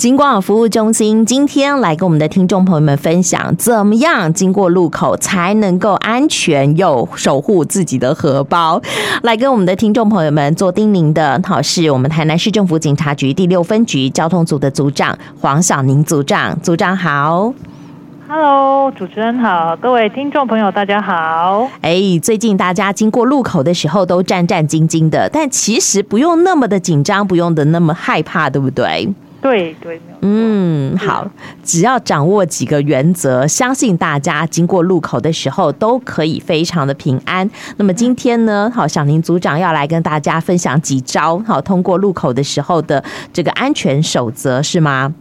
金光网服务中心今天来跟我们的听众朋友们分享，怎么样经过路口才能够安全又守护自己的荷包。来跟我们的听众朋友们做叮咛的，好，是我们台南市政府警察局第六分局交通组的组长黄晓宁组长。组长好，Hello，主持人好，各位听众朋友大家好。哎，最近大家经过路口的时候都战战兢兢的，但其实不用那么的紧张，不用的那么害怕，对不对？对对，嗯，好，只要掌握几个原则，相信大家经过路口的时候都可以非常的平安。那么今天呢，好，小宁组长要来跟大家分享几招，好，通过路口的时候的这个安全守则是吗？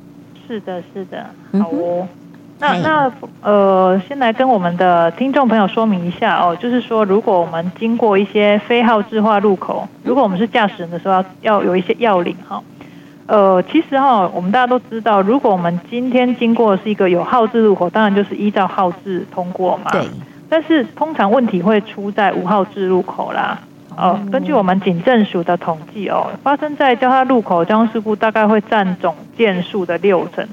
是的，是的，好哦。那那呃，先来跟我们的听众朋友说明一下哦，就是说，如果我们经过一些非号志化路口，如果我们是驾驶人的时候，要要有一些要领哈。呃，其实哈，我们大家都知道，如果我们今天经过是一个有号志路口，当然就是依照号志通过嘛。对。但是通常问题会出在无号志路口啦。哦，根据我们警政署的统计哦，发生在交叉路口交通事故大概会占总件数的六成。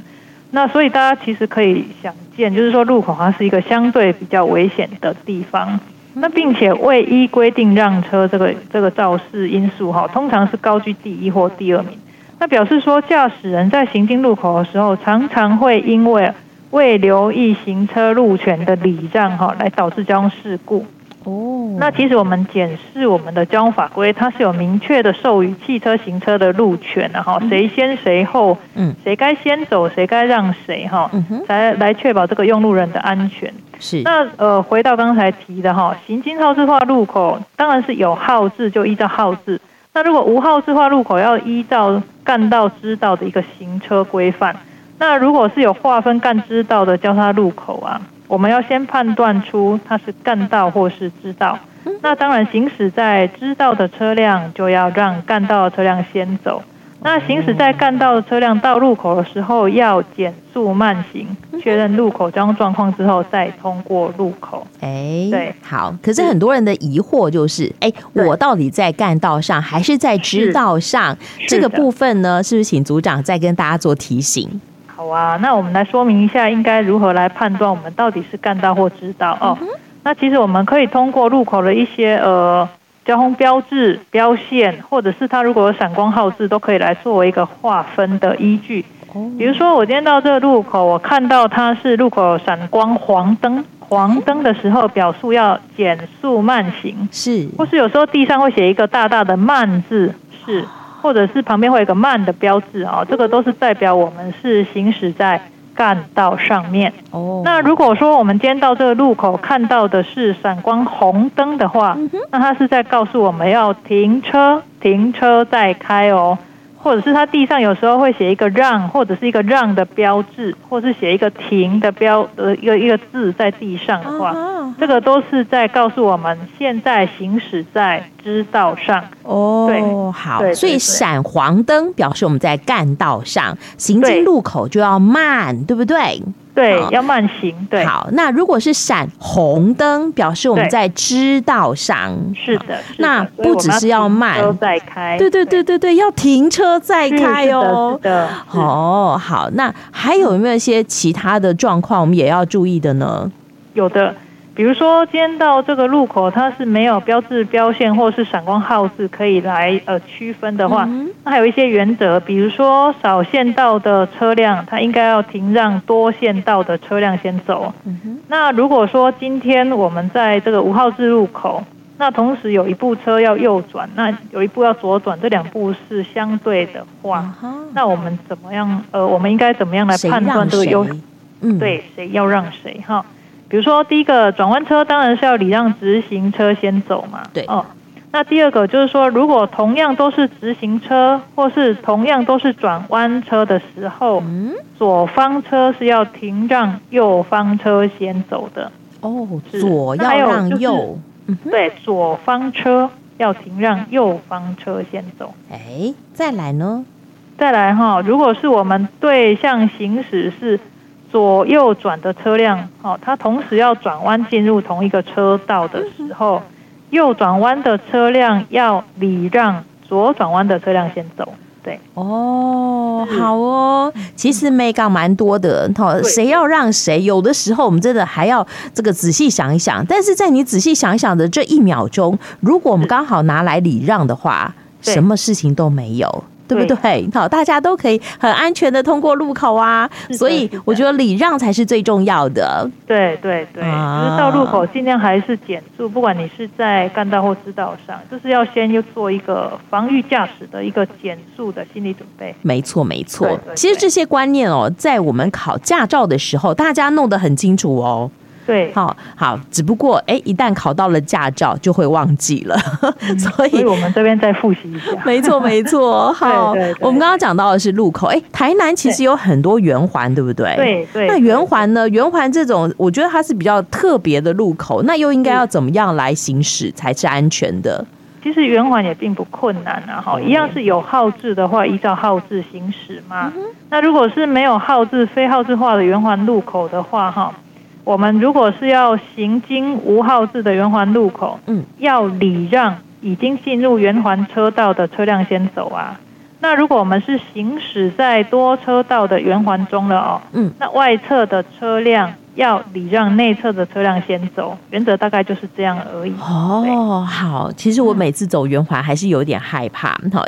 那所以大家其实可以想见，就是说路口它是一个相对比较危险的地方。那并且未依规定让车这个这个肇事因素哈，通常是高居第一或第二名。那表示说，驾驶人在行经路口的时候，常常会因为未留意行车路权的礼让哈，来导致交通事故。哦，那其实我们检视我们的交通法规，它是有明确的授予汽车行车的路权的哈，谁先谁后，嗯，谁该先走，谁该让谁哈，才来确保这个用路人的安全。是。那呃，回到刚才提的哈，行经号志化路口，当然是有号志就依照号志。那如果无号志化路口，要依照干道支道的一个行车规范。那如果是有划分干支道的交叉路口啊，我们要先判断出它是干道或是支道。那当然，行驶在支道的车辆就要让干道的车辆先走。那行驶在干道的车辆到路口的时候，要减速慢行，确认路口交通状况之后再通过路口。哎，对，好。可是很多人的疑惑就是，哎，我到底在干道上还是在支道上？这个部分呢，是不是请组长再跟大家做提醒？好啊，那我们来说明一下，应该如何来判断我们到底是干道或支道哦。那其实我们可以通过路口的一些呃。交通标志、标线，或者是它如果有闪光号志，都可以来作为一个划分的依据。比如说，我今天到这个路口，我看到它是路口闪光黄灯，黄灯的时候表述要减速慢行，是。或是有时候地上会写一个大大的慢字，是。或者是旁边会有一个慢的标志啊，这个都是代表我们是行驶在。干道上面。哦，那如果说我们今天到这个路口看到的是闪光红灯的话，那它是在告诉我们要停车，停车再开哦。或者是它地上有时候会写一个让，或者是一个让的标志，或是写一个停的标呃一个一个字在地上的话，这个都是在告诉我们现在行驶在支道上哦。对，好，所以闪黄灯表示我们在干道上，行经路口就要慢，对不对？对，要慢行。对，好，那如果是闪红灯，表示我们在支道上。是的，那不只是要慢，车再开。对对对对对，要停车再开哦。是的，哦，好，那还有没有一些其他的状况我们也要注意的呢？有的。比如说，今天到这个路口，它是没有标志、标线或是闪光号志可以来呃区分的话，那还有一些原则，比如说少线道的车辆，它应该要停让多线道的车辆先走。那如果说今天我们在这个五号字路口，那同时有一部车要右转，那有一部要左转，这两部是相对的话，那我们怎么样？呃，我们应该怎么样来判断这个优？嗯，对，谁要让谁？哈。比如说，第一个转弯车当然是要礼让直行车先走嘛。对。哦，那第二个就是说，如果同样都是直行车，或是同样都是转弯车的时候，嗯，左方车是要停让右方车先走的。哦，左要让右。嗯，对，左方车要停让右方车先走。哎，再来呢？再来哈，如果是我们对向行驶是。左右转的车辆，哦，它同时要转弯进入同一个车道的时候，右转弯的车辆要礼让左转弯的车辆先走。对。哦，好哦，其实眉角蛮多的，哈，谁要让谁，有的时候我们真的还要这个仔细想一想。但是在你仔细想一想的这一秒钟，如果我们刚好拿来礼让的话，什么事情都没有。对不对？好，大家都可以很安全的通过路口啊，所以我觉得礼让才是最重要的。对对对，啊、就是到路口尽量还是减速，不管你是在干道或支道上，就是要先又做一个防御驾驶的一个减速的心理准备。没错没错，其实这些观念哦，在我们考驾照的时候，大家弄得很清楚哦。对，好好，只不过哎，一旦考到了驾照，就会忘记了，嗯、所以我们这边再复习一下。没错，没错。好，对对对，我们刚刚讲到的是路口，哎，台南其实有很多圆环，对不对？对对。那圆环呢？圆环这种，我觉得它是比较特别的路口，那又应该要怎么样来行驶才是安全的？其实圆环也并不困难啊，哈，一样是有号志的话，依照号志行驶嘛。嗯、那如果是没有号志、非号志化的圆环路口的话，哈。我们如果是要行经无号字的圆环路口，嗯，要礼让已经进入圆环车道的车辆先走啊。那如果我们是行驶在多车道的圆环中了哦，嗯，那外侧的车辆。要礼让内侧的车辆先走，原则大概就是这样而已。哦，好，其实我每次走圆环还是有点害怕，哈，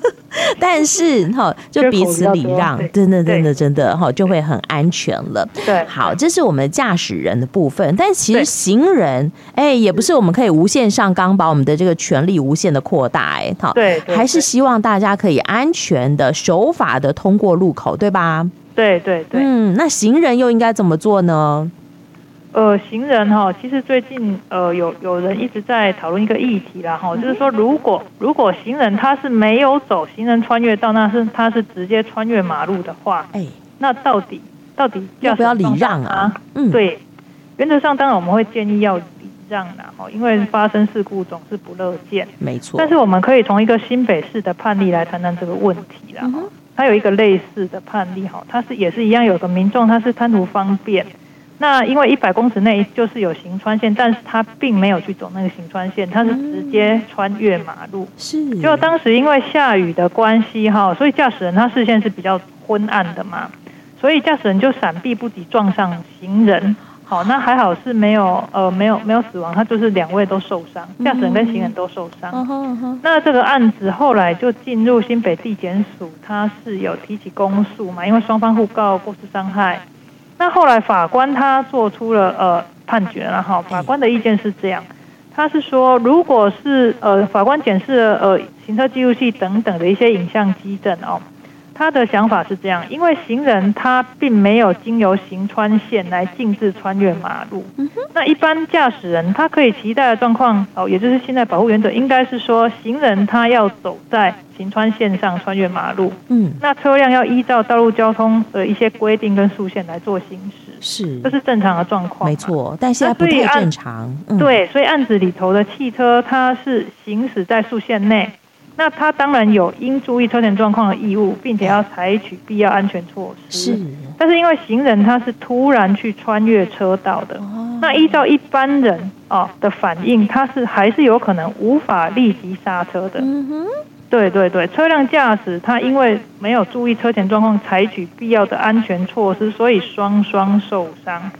但是哈，就彼此礼让，真的，真的，真的，哈，就会很安全了。对，好，这是我们驾驶人的部分，但其实行人，哎，也不是我们可以无限上纲，把我们的这个权利无限的扩大，哎，好，对，还是希望大家可以安全的、守法的通过路口，对吧？对对对，嗯，那行人又应该怎么做呢？呃，行人哈，其实最近呃有有人一直在讨论一个议题啦哈，就是说如果如果行人他是没有走行人穿越道，那是他是直接穿越马路的话，哎，那到底到底要不要礼让啊？嗯，对，原则上当然我们会建议要礼让啦哈，因为发生事故总是不乐见，没错。但是我们可以从一个新北市的判例来谈谈这个问题啦。嗯他有一个类似的判例哈，他是也是一样，有个民众他是贪图方便，那因为一百公尺内就是有行穿线，但是他并没有去走那个行穿线，他是直接穿越马路。是，结果当时因为下雨的关系哈，所以驾驶人他视线是比较昏暗的嘛，所以驾驶人就闪避不及撞上行人。好，那还好是没有呃没有没有死亡，他就是两位都受伤，驾驶人跟行人都受伤。Uh uh. 那这个案子后来就进入新北地检署，他是有提起公诉嘛，因为双方互告过失伤害。那后来法官他做出了呃判决了哈，法官的意见是这样，他是说如果是呃法官检视了呃行车记录器等等的一些影像基证哦。他的想法是这样，因为行人他并没有经由行穿线来禁止穿越马路。那一般驾驶人他可以期待的状况哦，也就是现在保护原则应该是说，行人他要走在行穿线上穿越马路。嗯，那车辆要依照道路交通的一些规定跟速线来做行驶。是，这是正常的状况。没错，但现在不太正常。嗯。对，所以案子里头的汽车它是行驶在速线内。那他当然有应注意车前状况的义务，并且要采取必要安全措施。是，但是因为行人他是突然去穿越车道的，那依照一般人啊的反应，他是还是有可能无法立即刹车的。嗯哼，对对对，车辆驾驶他因为没有注意车前状况，采取必要的安全措施，所以双双受伤。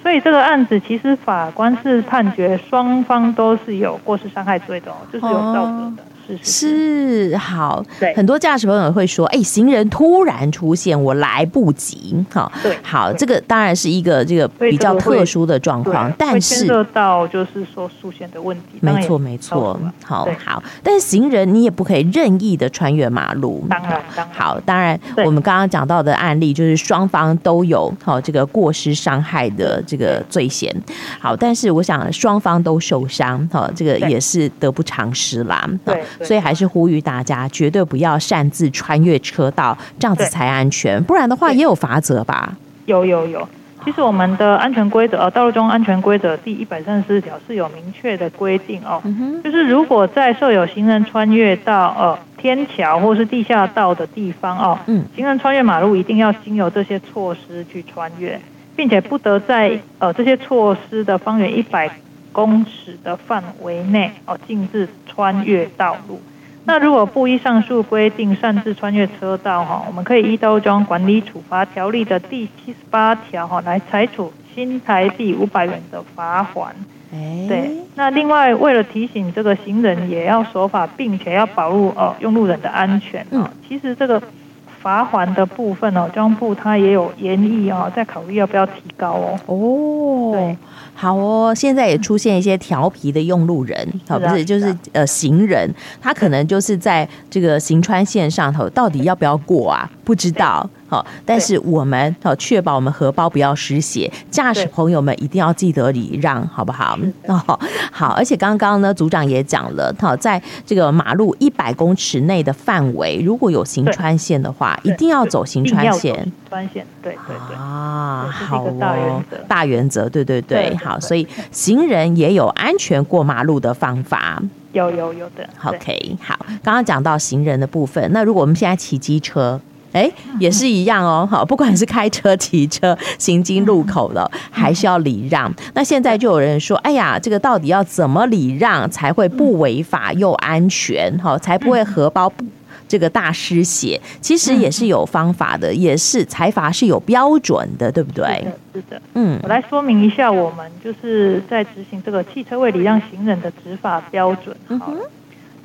所以这个案子其实法官是判决双方都是有过失伤害罪的，就是有道德的。是，是，是，好，对，很多驾驶朋友会说，哎，行人突然出现，我来不及，好，对，好，这个当然是一个这个比较特殊的状况，但是牵涉到就是说速限的问题，没错没错，好好，但是行人你也不可以任意的穿越马路，当然，当然。好，当然我们刚刚讲到的案例就是双方都有好这个过失伤害的这个罪嫌，好，但是我想双方都受伤，好，这个也是得不偿失啦，对。所以还是呼吁大家绝对不要擅自穿越车道，这样子才安全。不然的话也有罚则吧？有有有。其实我们的安全规则呃，道路中安全规则第一百三十四条是有明确的规定哦。就是如果在设有行人穿越到呃天桥或是地下道的地方哦，嗯，行人穿越马路一定要经由这些措施去穿越，并且不得在呃这些措施的方圆一百公尺的范围内哦，禁止穿越道路。那如果不依上述规定擅自穿越车道哈，我们可以依《道路交通管理处罚条例》的第七十八条哈来裁处新台币五百元的罚锾。对，那另外为了提醒这个行人也要守法，并且要保护哦用路人的安全啊，其实这个。罚还的部分哦，交通部它也有研议哦，在考虑要不要提高哦。哦，对，好哦，现在也出现一些调皮的用路人，好、啊，不是就是呃行人，他可能就是在这个行川线上头，到底要不要过啊？不知道。好，但是我们好确保我们荷包不要失血，驾驶朋友们一定要记得礼让，好不好？哦，好，而且刚刚呢，组长也讲了，好，在这个马路一百公尺内的范围，如果有行穿线的话，一定要走行穿线。穿线，对对对。啊，好哦，大原则，对对对，好，所以行人也有安全过马路的方法。有有有的。OK，好，刚刚讲到行人的部分，那如果我们现在骑机车。哎，也是一样哦，好，不管是开车、骑车、行经路口了，还是要礼让。那现在就有人说，哎呀，这个到底要怎么礼让才会不违法又安全？哈，才不会荷包这个大失血？其实也是有方法的，也是财阀是有标准的，对不对？是的，是的。嗯，我来说明一下，我们就是在执行这个汽车位礼让行人的执法标准。好，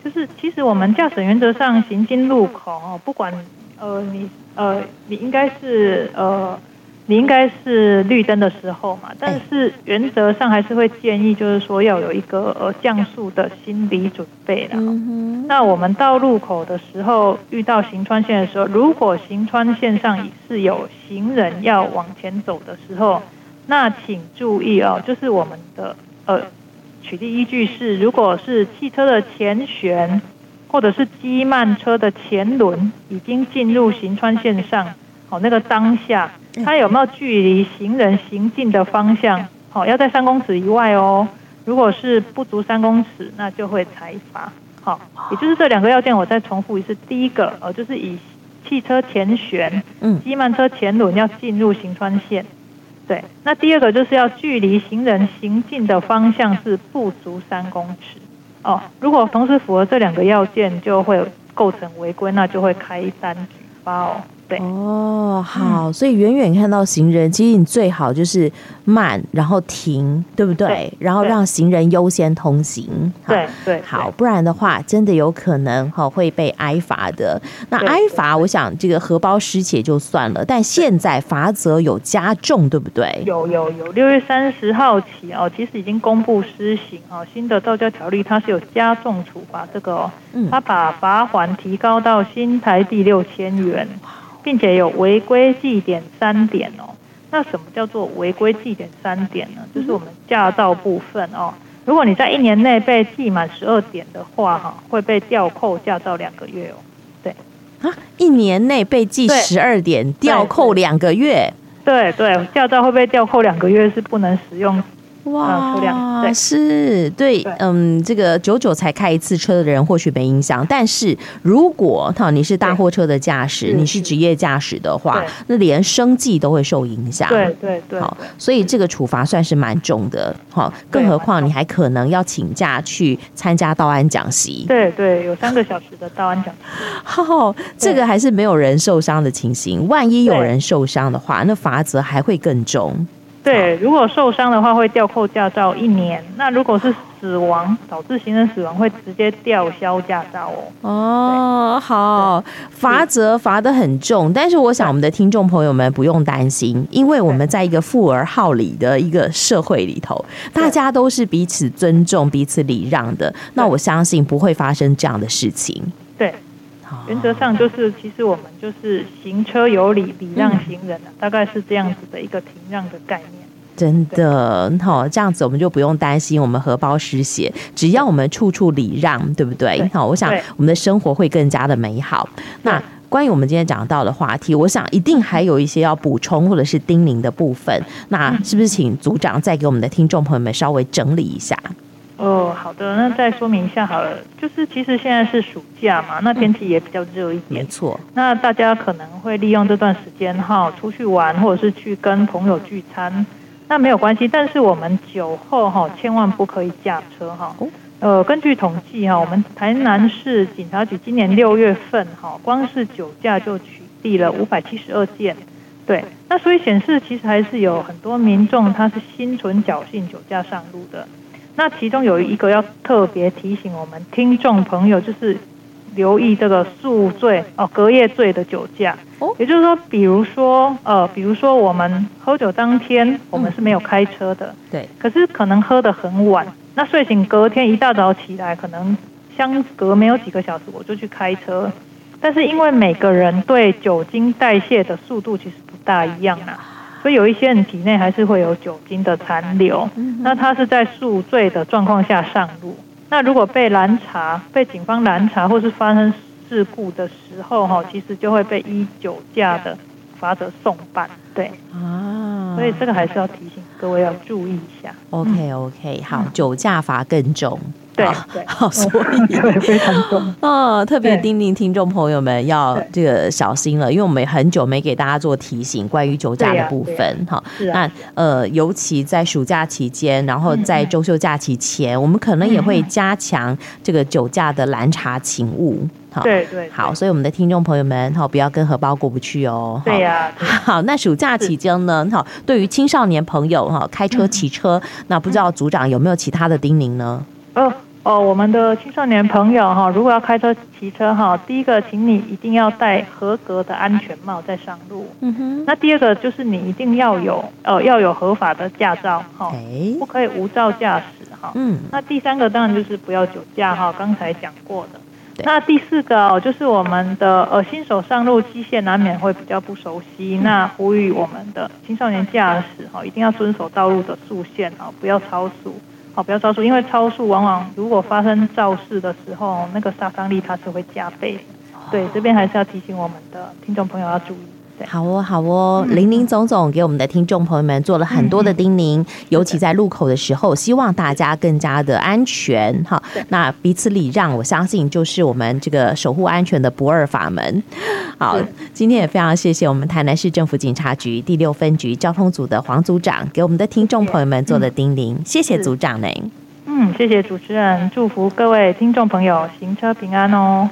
就是其实我们驾驶原则上行经路口哦，不管。呃，你呃，你应该是呃，你应该是绿灯的时候嘛，但是原则上还是会建议，就是说要有一个呃降速的心理准备啦。嗯。那我们到路口的时候，遇到行穿线的时候，如果行穿线上是有行人要往前走的时候，那请注意哦，就是我们的呃取缔依据是，如果是汽车的前缘。或者是机慢车的前轮已经进入行穿线上，好，那个当下它有没有距离行人行进的方向？好，要在三公尺以外哦。如果是不足三公尺，那就会裁罚。好，也就是这两个要件，我再重复一次。第一个，呃，就是以汽车前悬，嗯，机慢车前轮要进入行穿线，对。那第二个就是要距离行人行进的方向是不足三公尺。哦，如果同时符合这两个要件，就会构成违规，那就会开单举报。对哦，好，所以远远看到行人，其实你最好就是慢，然后停，对不对？对，然后让行人优先通行。对对，好，不然的话，真的有可能哈会被挨罚的。那挨罚，我想这个荷包失窃就算了，但现在罚则有加重，对不对？有有有，六月三十号起哦，其实已经公布施行哦，新的道交条例它是有加重处罚这个哦，它把罚锾提高到新台币六千元。并且有违规记点三点哦，那什么叫做违规记点三点呢？就是我们驾照部分哦，如果你在一年内被记满十二点的话，哈，会被吊扣驾照两个月哦。对啊，一年内被记十二点，吊扣两个月。对对，驾照会被吊扣两个月，是不能使用。哇，对是对，对，嗯，这个久久才开一次车的人或许没影响，但是如果哈你是大货车的驾驶，你是职业驾驶的话，那连生计都会受影响。对对对，好，所以这个处罚算是蛮重的，好，更何况你还可能要请假去参加道安讲习。对对，有三个小时的道安讲习。好，这个还是没有人受伤的情形，万一有人受伤的话，那罚则还会更重。对，如果受伤的话会吊扣驾照一年。那如果是死亡导致行人死亡，会直接吊销驾照哦。哦，好，罚则罚得很重，但是我想我们的听众朋友们不用担心，因为我们在一个富而好礼的一个社会里头，大家都是彼此尊重、彼此礼让的。那我相信不会发生这样的事情。对，原则上就是，其实我们就是行车有礼，礼让行人、啊、大概是这样子的一个停让的概念。真的好，这样子我们就不用担心我们荷包失血，只要我们处处礼让，对不对？好，我想我们的生活会更加的美好。那关于我们今天讲到的话题，我想一定还有一些要补充或者是叮咛的部分。那是不是请组长再给我们的听众朋友们稍微整理一下？哦，好的，那再说明一下好了。就是其实现在是暑假嘛，那天气也比较热一点，没错。那大家可能会利用这段时间哈，出去玩，或者是去跟朋友聚餐。那没有关系，但是我们酒后哈千万不可以驾车哈。呃，根据统计哈，我们台南市警察局今年六月份哈，光是酒驾就取缔了五百七十二件。对，那所以显示其实还是有很多民众他是心存侥幸酒驾上路的。那其中有一个要特别提醒我们听众朋友，就是留意这个宿醉哦，隔夜醉的酒驾。哦，也就是说，比如说呃，比如说我们喝酒当天我们是没有开车的，对，可是可能喝得很晚，那睡醒隔天一大早起来，可能相隔没有几个小时我就去开车。但是因为每个人对酒精代谢的速度其实不大一样啊，所以有一些人体内还是会有酒精的残留。那他是在宿醉的状况下上路，那如果被拦查、被警方拦查或是发生事故的时候，哈，其实就会被依酒驾的罚则送办。对啊，所以这个还是要提醒各位要注意一下。OK OK，好，酒驾罚更重。对对，好，所以非常重。哦，特别叮咛听众朋友们要这个小心了，因为我们很久没给大家做提醒关于酒驾的部分哈。那呃，尤其在暑假期间，然后在周休假期前，我们可能也会加强这个酒驾的拦查勤务。好，对对，好，所以我们的听众朋友们哈，不要跟荷包过不去哦。对呀，好，那暑假期间呢，好，对于青少年朋友哈，开车骑车，那不知道组长有没有其他的叮咛呢？哦。哦，我们的青少年朋友哈，如果要开车骑车哈，第一个，请你一定要戴合格的安全帽再上路。嗯哼。那第二个就是你一定要有呃要有合法的驾照哈，不可以无照驾驶哈。嗯。那第三个当然就是不要酒驾哈，刚才讲过的。那第四个哦，就是我们的呃新手上路，机械难免会比较不熟悉，那呼吁我们的青少年驾驶哈，一定要遵守道路的速限哈，不要超速。好，不要超速，因为超速往往如果发生肇事的时候，那个杀伤力它是会加倍。对，这边还是要提醒我们的听众朋友要注意。好哦，好哦，林林总总给我们的听众朋友们做了很多的叮咛，尤其在路口的时候，希望大家更加的安全哈。那彼此礼让，我相信就是我们这个守护安全的不二法门。好，今天也非常谢谢我们台南市政府警察局第六分局交通组的黄组长给我们的听众朋友们做的叮咛，谢谢组长呢。嗯，谢谢主持人，祝福各位听众朋友行车平安哦。